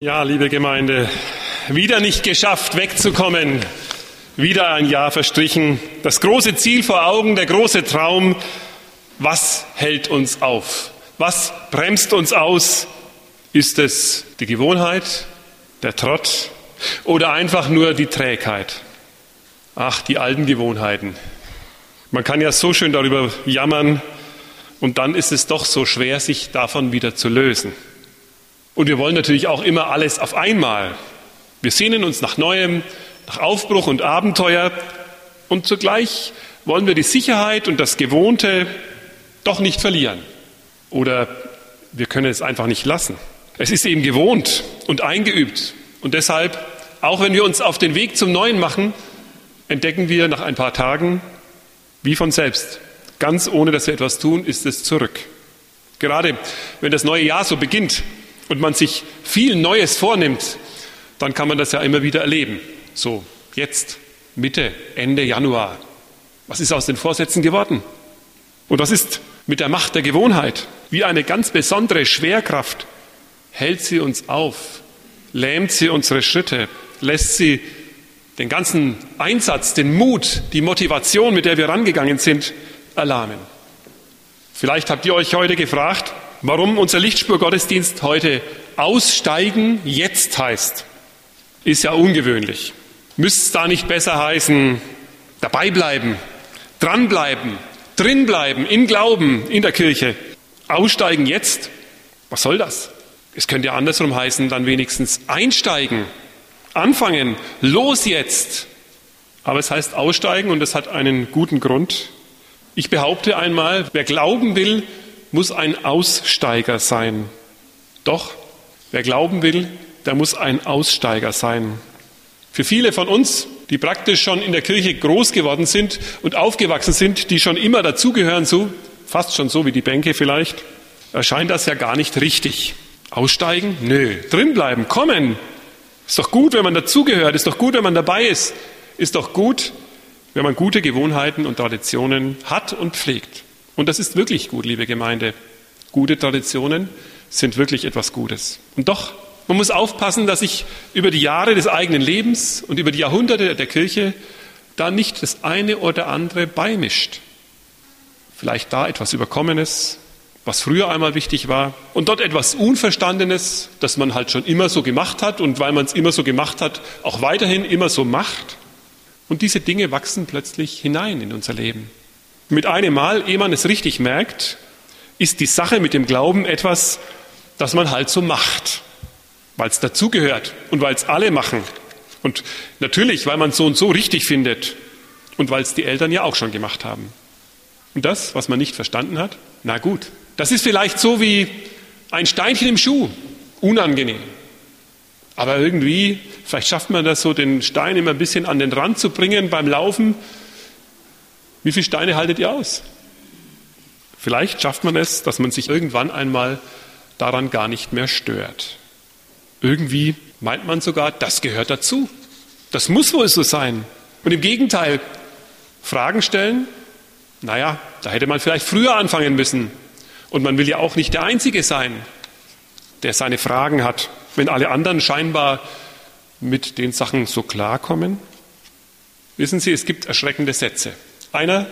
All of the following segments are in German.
Ja, liebe Gemeinde, wieder nicht geschafft, wegzukommen. Wieder ein Jahr verstrichen. Das große Ziel vor Augen, der große Traum. Was hält uns auf? Was bremst uns aus? Ist es die Gewohnheit, der Trott oder einfach nur die Trägheit? Ach, die alten Gewohnheiten. Man kann ja so schön darüber jammern und dann ist es doch so schwer, sich davon wieder zu lösen. Und wir wollen natürlich auch immer alles auf einmal. Wir sehnen uns nach Neuem, nach Aufbruch und Abenteuer und zugleich wollen wir die Sicherheit und das Gewohnte doch nicht verlieren. Oder wir können es einfach nicht lassen. Es ist eben gewohnt und eingeübt. Und deshalb, auch wenn wir uns auf den Weg zum Neuen machen, entdecken wir nach ein paar Tagen, wie von selbst, ganz ohne dass wir etwas tun, ist es zurück. Gerade wenn das neue Jahr so beginnt, und man sich viel Neues vornimmt, dann kann man das ja immer wieder erleben. So, jetzt, Mitte, Ende Januar. Was ist aus den Vorsätzen geworden? Und was ist mit der Macht der Gewohnheit? Wie eine ganz besondere Schwerkraft hält sie uns auf, lähmt sie unsere Schritte, lässt sie den ganzen Einsatz, den Mut, die Motivation, mit der wir rangegangen sind, erlahmen. Vielleicht habt ihr euch heute gefragt, Warum unser Lichtspurgottesdienst heute Aussteigen jetzt heißt, ist ja ungewöhnlich. Müsste es da nicht besser heißen, dabei bleiben, dranbleiben, drinbleiben, im Glauben, in der Kirche. Aussteigen jetzt? Was soll das? Es könnte ja andersrum heißen, dann wenigstens einsteigen, anfangen, los jetzt. Aber es heißt aussteigen und es hat einen guten Grund. Ich behaupte einmal, wer glauben will, muss ein Aussteiger sein. Doch, wer glauben will, der muss ein Aussteiger sein. Für viele von uns, die praktisch schon in der Kirche groß geworden sind und aufgewachsen sind, die schon immer dazugehören, so, fast schon so wie die Bänke vielleicht, erscheint das ja gar nicht richtig. Aussteigen? Nö. Drinbleiben, kommen. Ist doch gut, wenn man dazugehört. Ist doch gut, wenn man dabei ist. Ist doch gut, wenn man gute Gewohnheiten und Traditionen hat und pflegt. Und das ist wirklich gut, liebe Gemeinde. Gute Traditionen sind wirklich etwas Gutes. Und doch, man muss aufpassen, dass sich über die Jahre des eigenen Lebens und über die Jahrhunderte der Kirche da nicht das eine oder andere beimischt. Vielleicht da etwas Überkommenes, was früher einmal wichtig war, und dort etwas Unverstandenes, das man halt schon immer so gemacht hat und weil man es immer so gemacht hat, auch weiterhin immer so macht. Und diese Dinge wachsen plötzlich hinein in unser Leben. Mit einem Mal, ehe man es richtig merkt, ist die Sache mit dem Glauben etwas, das man halt so macht, weil es dazugehört und weil es alle machen. Und natürlich, weil man es so und so richtig findet und weil es die Eltern ja auch schon gemacht haben. Und das, was man nicht verstanden hat, na gut, das ist vielleicht so wie ein Steinchen im Schuh, unangenehm. Aber irgendwie, vielleicht schafft man das so, den Stein immer ein bisschen an den Rand zu bringen beim Laufen wie viele Steine haltet ihr aus? Vielleicht schafft man es, dass man sich irgendwann einmal daran gar nicht mehr stört. Irgendwie meint man sogar, das gehört dazu. Das muss wohl so sein. Und im Gegenteil, Fragen stellen, naja, da hätte man vielleicht früher anfangen müssen. Und man will ja auch nicht der Einzige sein, der seine Fragen hat, wenn alle anderen scheinbar mit den Sachen so klarkommen. Wissen Sie, es gibt erschreckende Sätze. Einer,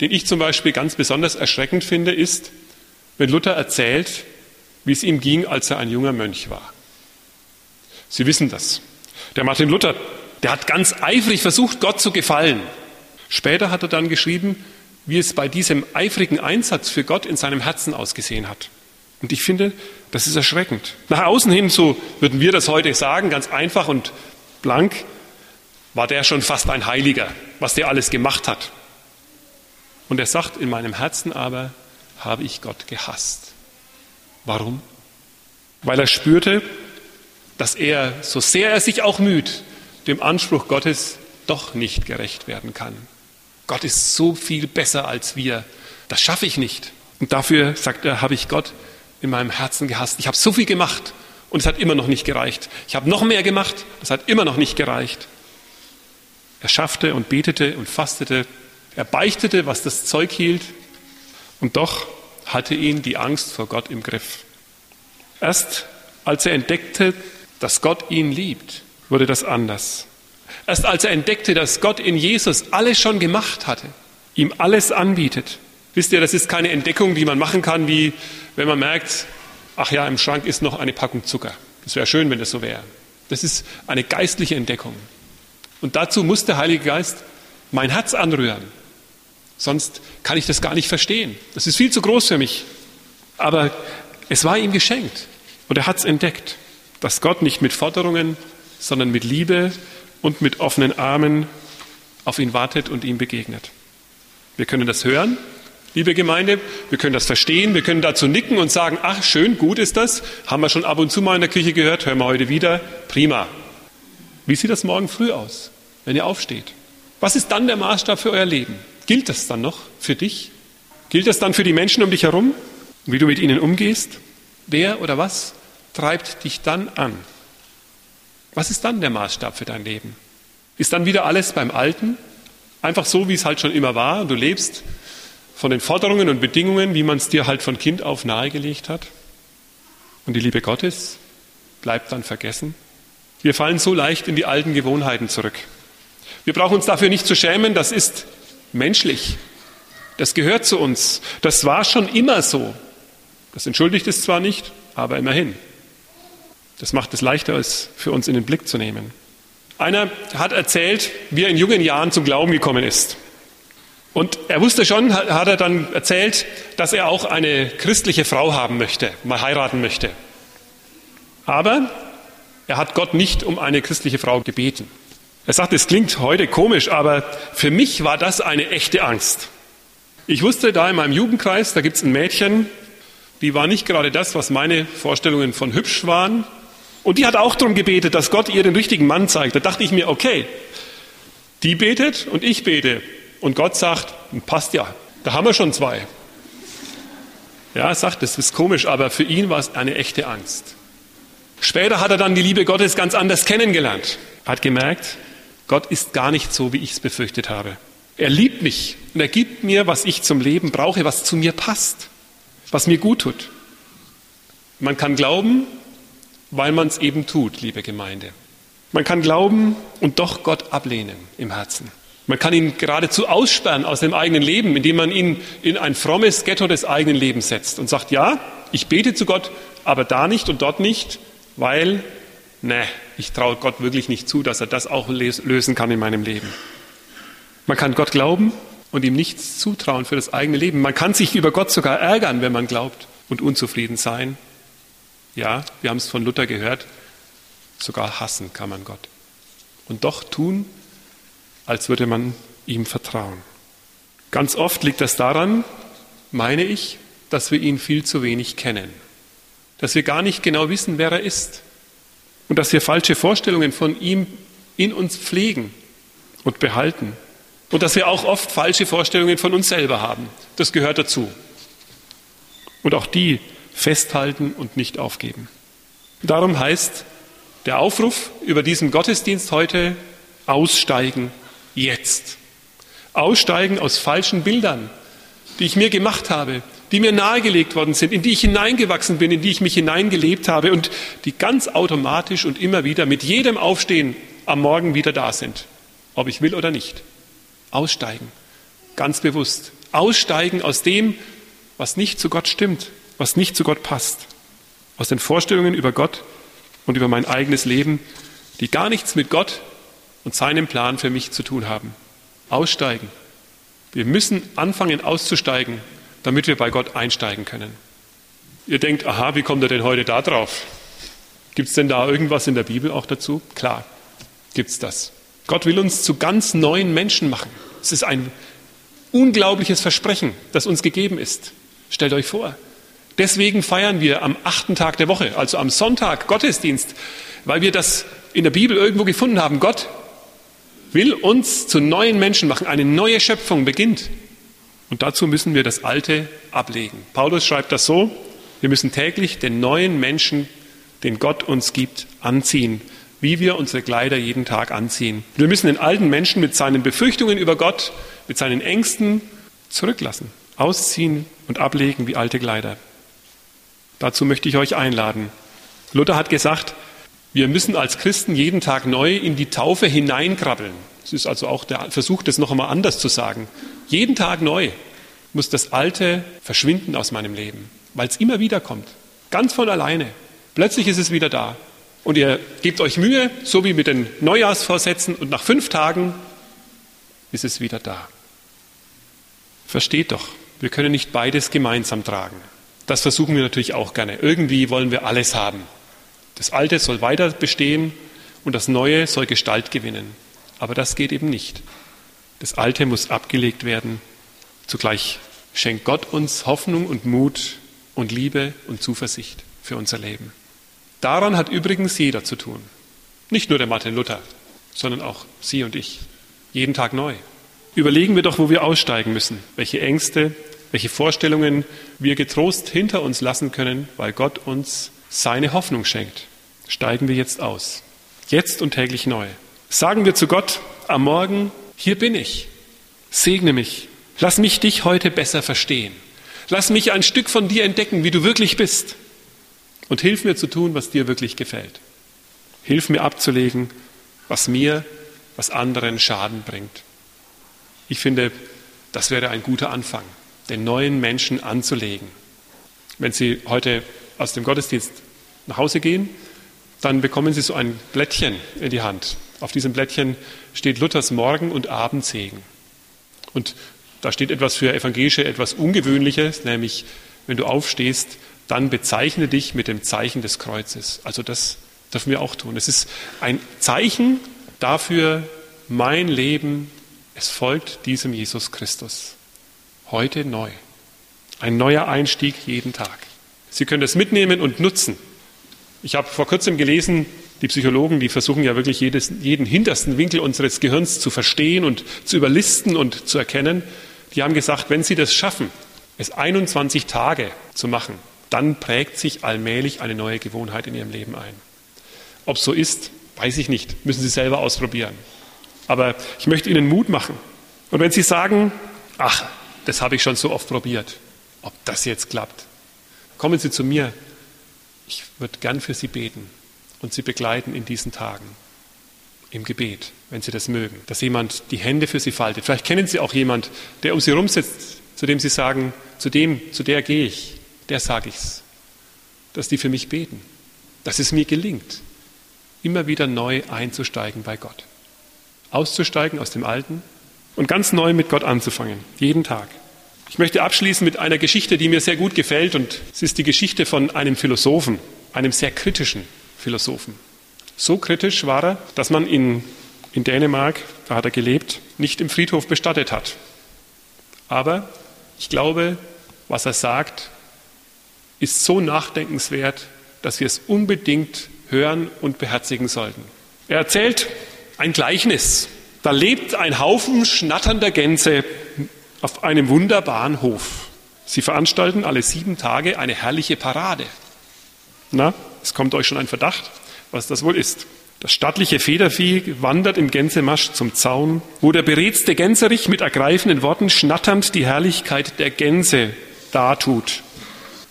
den ich zum Beispiel ganz besonders erschreckend finde, ist, wenn Luther erzählt, wie es ihm ging, als er ein junger Mönch war. Sie wissen das. Der Martin Luther, der hat ganz eifrig versucht, Gott zu gefallen. Später hat er dann geschrieben, wie es bei diesem eifrigen Einsatz für Gott in seinem Herzen ausgesehen hat. Und ich finde, das ist erschreckend. Nach außen hin, so würden wir das heute sagen, ganz einfach und blank, war der schon fast ein Heiliger, was der alles gemacht hat. Und er sagt, in meinem Herzen aber habe ich Gott gehasst. Warum? Weil er spürte, dass er, so sehr er sich auch müht, dem Anspruch Gottes doch nicht gerecht werden kann. Gott ist so viel besser als wir. Das schaffe ich nicht. Und dafür, sagt er, habe ich Gott in meinem Herzen gehasst. Ich habe so viel gemacht und es hat immer noch nicht gereicht. Ich habe noch mehr gemacht, es hat immer noch nicht gereicht. Er schaffte und betete und fastete er beichtete, was das Zeug hielt, und doch hatte ihn die Angst vor Gott im Griff. Erst als er entdeckte, dass Gott ihn liebt, wurde das anders. Erst als er entdeckte, dass Gott in Jesus alles schon gemacht hatte, ihm alles anbietet. Wisst ihr, das ist keine Entdeckung, die man machen kann, wie wenn man merkt, ach ja, im Schrank ist noch eine Packung Zucker. Das wäre schön, wenn das so wäre. Das ist eine geistliche Entdeckung. Und dazu muss der Heilige Geist mein Herz anrühren. Sonst kann ich das gar nicht verstehen. Das ist viel zu groß für mich. Aber es war ihm geschenkt. Und er hat es entdeckt, dass Gott nicht mit Forderungen, sondern mit Liebe und mit offenen Armen auf ihn wartet und ihm begegnet. Wir können das hören, liebe Gemeinde, wir können das verstehen, wir können dazu nicken und sagen, ach schön, gut ist das, haben wir schon ab und zu mal in der Küche gehört, hören wir heute wieder, prima. Wie sieht das morgen früh aus, wenn ihr aufsteht? Was ist dann der Maßstab für euer Leben? Gilt das dann noch für dich? Gilt das dann für die Menschen um dich herum? Wie du mit ihnen umgehst? Wer oder was treibt dich dann an? Was ist dann der Maßstab für dein Leben? Ist dann wieder alles beim Alten? Einfach so, wie es halt schon immer war du lebst von den Forderungen und Bedingungen, wie man es dir halt von Kind auf nahegelegt hat? Und die Liebe Gottes bleibt dann vergessen? Wir fallen so leicht in die alten Gewohnheiten zurück. Wir brauchen uns dafür nicht zu schämen, das ist menschlich. Das gehört zu uns. Das war schon immer so. Das entschuldigt es zwar nicht, aber immerhin. Das macht es leichter, es für uns in den Blick zu nehmen. Einer hat erzählt, wie er in jungen Jahren zum Glauben gekommen ist. Und er wusste schon, hat er dann erzählt, dass er auch eine christliche Frau haben möchte, mal heiraten möchte. Aber er hat Gott nicht um eine christliche Frau gebeten. Er sagt, es klingt heute komisch, aber für mich war das eine echte Angst. Ich wusste da in meinem Jugendkreis, da gibt es ein Mädchen, die war nicht gerade das, was meine Vorstellungen von hübsch waren. Und die hat auch darum gebetet, dass Gott ihr den richtigen Mann zeigt. Da dachte ich mir, okay, die betet und ich bete. Und Gott sagt, passt ja, da haben wir schon zwei. Ja, er sagt, das ist komisch, aber für ihn war es eine echte Angst. Später hat er dann die Liebe Gottes ganz anders kennengelernt. Er hat gemerkt, Gott ist gar nicht so, wie ich es befürchtet habe. Er liebt mich und er gibt mir, was ich zum Leben brauche, was zu mir passt was mir gut tut. Man kann glauben, weil man es eben tut, liebe Gemeinde. Man kann glauben und doch Gott ablehnen im Herzen. Man kann ihn geradezu aussperren aus dem eigenen Leben, indem man ihn in ein frommes Ghetto des eigenen Lebens setzt und sagt, ja, ich bete zu Gott, aber da nicht und dort nicht, weil, ne, ich traue Gott wirklich nicht zu, dass er das auch lösen kann in meinem Leben. Man kann Gott glauben und ihm nichts zutrauen für das eigene Leben. Man kann sich über Gott sogar ärgern, wenn man glaubt und unzufrieden sein. Ja, wir haben es von Luther gehört, sogar hassen kann man Gott. Und doch tun, als würde man ihm vertrauen. Ganz oft liegt das daran, meine ich, dass wir ihn viel zu wenig kennen. Dass wir gar nicht genau wissen, wer er ist. Und dass wir falsche Vorstellungen von ihm in uns pflegen und behalten. Und dass wir auch oft falsche Vorstellungen von uns selber haben. Das gehört dazu. Und auch die festhalten und nicht aufgeben. Darum heißt der Aufruf über diesen Gottesdienst heute aussteigen jetzt. Aussteigen aus falschen Bildern, die ich mir gemacht habe, die mir nahegelegt worden sind, in die ich hineingewachsen bin, in die ich mich hineingelebt habe und die ganz automatisch und immer wieder mit jedem Aufstehen am Morgen wieder da sind, ob ich will oder nicht. Aussteigen, ganz bewusst. Aussteigen aus dem, was nicht zu Gott stimmt, was nicht zu Gott passt. Aus den Vorstellungen über Gott und über mein eigenes Leben, die gar nichts mit Gott und seinem Plan für mich zu tun haben. Aussteigen. Wir müssen anfangen auszusteigen, damit wir bei Gott einsteigen können. Ihr denkt, aha, wie kommt er denn heute da drauf? Gibt es denn da irgendwas in der Bibel auch dazu? Klar, gibt es das. Gott will uns zu ganz neuen Menschen machen. Es ist ein unglaubliches Versprechen, das uns gegeben ist. Stellt euch vor. Deswegen feiern wir am achten Tag der Woche, also am Sonntag, Gottesdienst, weil wir das in der Bibel irgendwo gefunden haben. Gott will uns zu neuen Menschen machen. Eine neue Schöpfung beginnt. Und dazu müssen wir das Alte ablegen. Paulus schreibt das so, wir müssen täglich den neuen Menschen, den Gott uns gibt, anziehen wie wir unsere Kleider jeden Tag anziehen. Wir müssen den alten Menschen mit seinen Befürchtungen über Gott, mit seinen Ängsten zurücklassen, ausziehen und ablegen wie alte Kleider. Dazu möchte ich euch einladen. Luther hat gesagt, Wir müssen als Christen jeden Tag neu in die Taufe hineinkrabbeln. Es ist also auch der Versuch, das noch einmal anders zu sagen. Jeden Tag neu muss das Alte verschwinden aus meinem Leben, weil es immer wieder kommt. Ganz von alleine. Plötzlich ist es wieder da. Und ihr gebt euch Mühe, so wie mit den Neujahrsvorsätzen, und nach fünf Tagen ist es wieder da. Versteht doch, wir können nicht beides gemeinsam tragen. Das versuchen wir natürlich auch gerne. Irgendwie wollen wir alles haben. Das Alte soll weiter bestehen und das Neue soll Gestalt gewinnen. Aber das geht eben nicht. Das Alte muss abgelegt werden. Zugleich schenkt Gott uns Hoffnung und Mut und Liebe und Zuversicht für unser Leben. Daran hat übrigens jeder zu tun. Nicht nur der Martin Luther, sondern auch Sie und ich. Jeden Tag neu. Überlegen wir doch, wo wir aussteigen müssen, welche Ängste, welche Vorstellungen wir getrost hinter uns lassen können, weil Gott uns seine Hoffnung schenkt steigen wir jetzt aus. Jetzt und täglich neu. Sagen wir zu Gott am Morgen, hier bin ich. Segne mich. Lass mich dich heute besser verstehen. Lass mich ein Stück von dir entdecken, wie du wirklich bist. Und hilf mir zu tun, was dir wirklich gefällt. Hilf mir abzulegen, was mir, was anderen Schaden bringt. Ich finde, das wäre ein guter Anfang, den neuen Menschen anzulegen. Wenn Sie heute aus dem Gottesdienst nach Hause gehen, dann bekommen Sie so ein Blättchen in die Hand. Auf diesem Blättchen steht Luthers Morgen- und Abendsegen. Und da steht etwas für Evangelische, etwas Ungewöhnliches, nämlich wenn du aufstehst, dann bezeichne dich mit dem Zeichen des Kreuzes. Also das dürfen wir auch tun. Es ist ein Zeichen dafür, mein Leben, es folgt diesem Jesus Christus. Heute neu. Ein neuer Einstieg jeden Tag. Sie können das mitnehmen und nutzen. Ich habe vor kurzem gelesen, die Psychologen, die versuchen ja wirklich jedes, jeden hintersten Winkel unseres Gehirns zu verstehen und zu überlisten und zu erkennen. Die haben gesagt, wenn sie das schaffen, es 21 Tage zu machen, dann prägt sich allmählich eine neue Gewohnheit in ihrem Leben ein. Ob so ist, weiß ich nicht, müssen Sie selber ausprobieren. Aber ich möchte Ihnen Mut machen. Und wenn Sie sagen, ach, das habe ich schon so oft probiert, ob das jetzt klappt, kommen Sie zu mir, ich würde gern für Sie beten und Sie begleiten in diesen Tagen im Gebet, wenn Sie das mögen, dass jemand die Hände für Sie faltet. Vielleicht kennen Sie auch jemand, der um Sie rumsitzt, zu dem Sie sagen, zu dem, zu der gehe ich, der sage ich's, dass die für mich beten, dass es mir gelingt, immer wieder neu einzusteigen bei Gott, auszusteigen aus dem Alten und ganz neu mit Gott anzufangen, jeden Tag. Ich möchte abschließen mit einer Geschichte, die mir sehr gut gefällt. Und es ist die Geschichte von einem Philosophen, einem sehr kritischen Philosophen. So kritisch war er, dass man ihn in Dänemark, da hat er gelebt, nicht im Friedhof bestattet hat. Aber ich glaube, was er sagt, ist so nachdenkenswert, dass wir es unbedingt hören und beherzigen sollten. Er erzählt ein Gleichnis. Da lebt ein Haufen schnatternder Gänse auf einem wunderbaren Hof. Sie veranstalten alle sieben Tage eine herrliche Parade. Na, es kommt euch schon ein Verdacht, was das wohl ist. Das stattliche Federvieh wandert im Gänsemarsch zum Zaun, wo der beredste Gänserich mit ergreifenden Worten schnatternd die Herrlichkeit der Gänse dartut.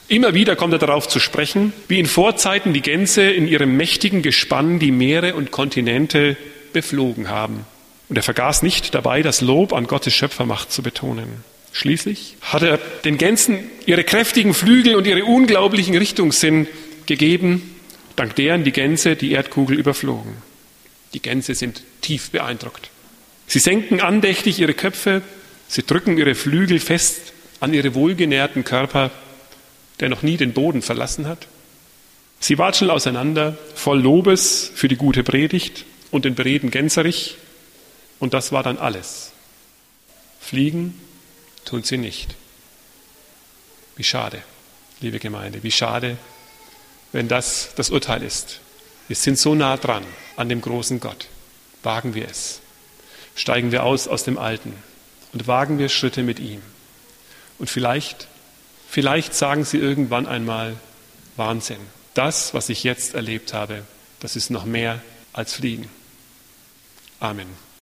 Immer wieder kommt er darauf zu sprechen, wie in Vorzeiten die Gänse in ihrem mächtigen Gespann die Meere und Kontinente beflogen haben. Und er vergaß nicht dabei, das Lob an Gottes Schöpfermacht zu betonen. Schließlich hat er den Gänsen ihre kräftigen Flügel und ihre unglaublichen Richtungssinn gegeben, dank deren die Gänse die Erdkugel überflogen. Die Gänse sind tief beeindruckt. Sie senken andächtig ihre Köpfe, sie drücken ihre Flügel fest an ihre wohlgenährten Körper, der noch nie den Boden verlassen hat. Sie watscheln auseinander, voll Lobes für die gute Predigt und den beredten Gänserich, und das war dann alles. Fliegen tun sie nicht. Wie schade, liebe Gemeinde, wie schade, wenn das das Urteil ist. Wir sind so nah dran an dem großen Gott. Wagen wir es. Steigen wir aus aus dem Alten und wagen wir Schritte mit ihm. Und vielleicht, vielleicht sagen sie irgendwann einmal, Wahnsinn. Das, was ich jetzt erlebt habe, das ist noch mehr als Fliegen. Amen.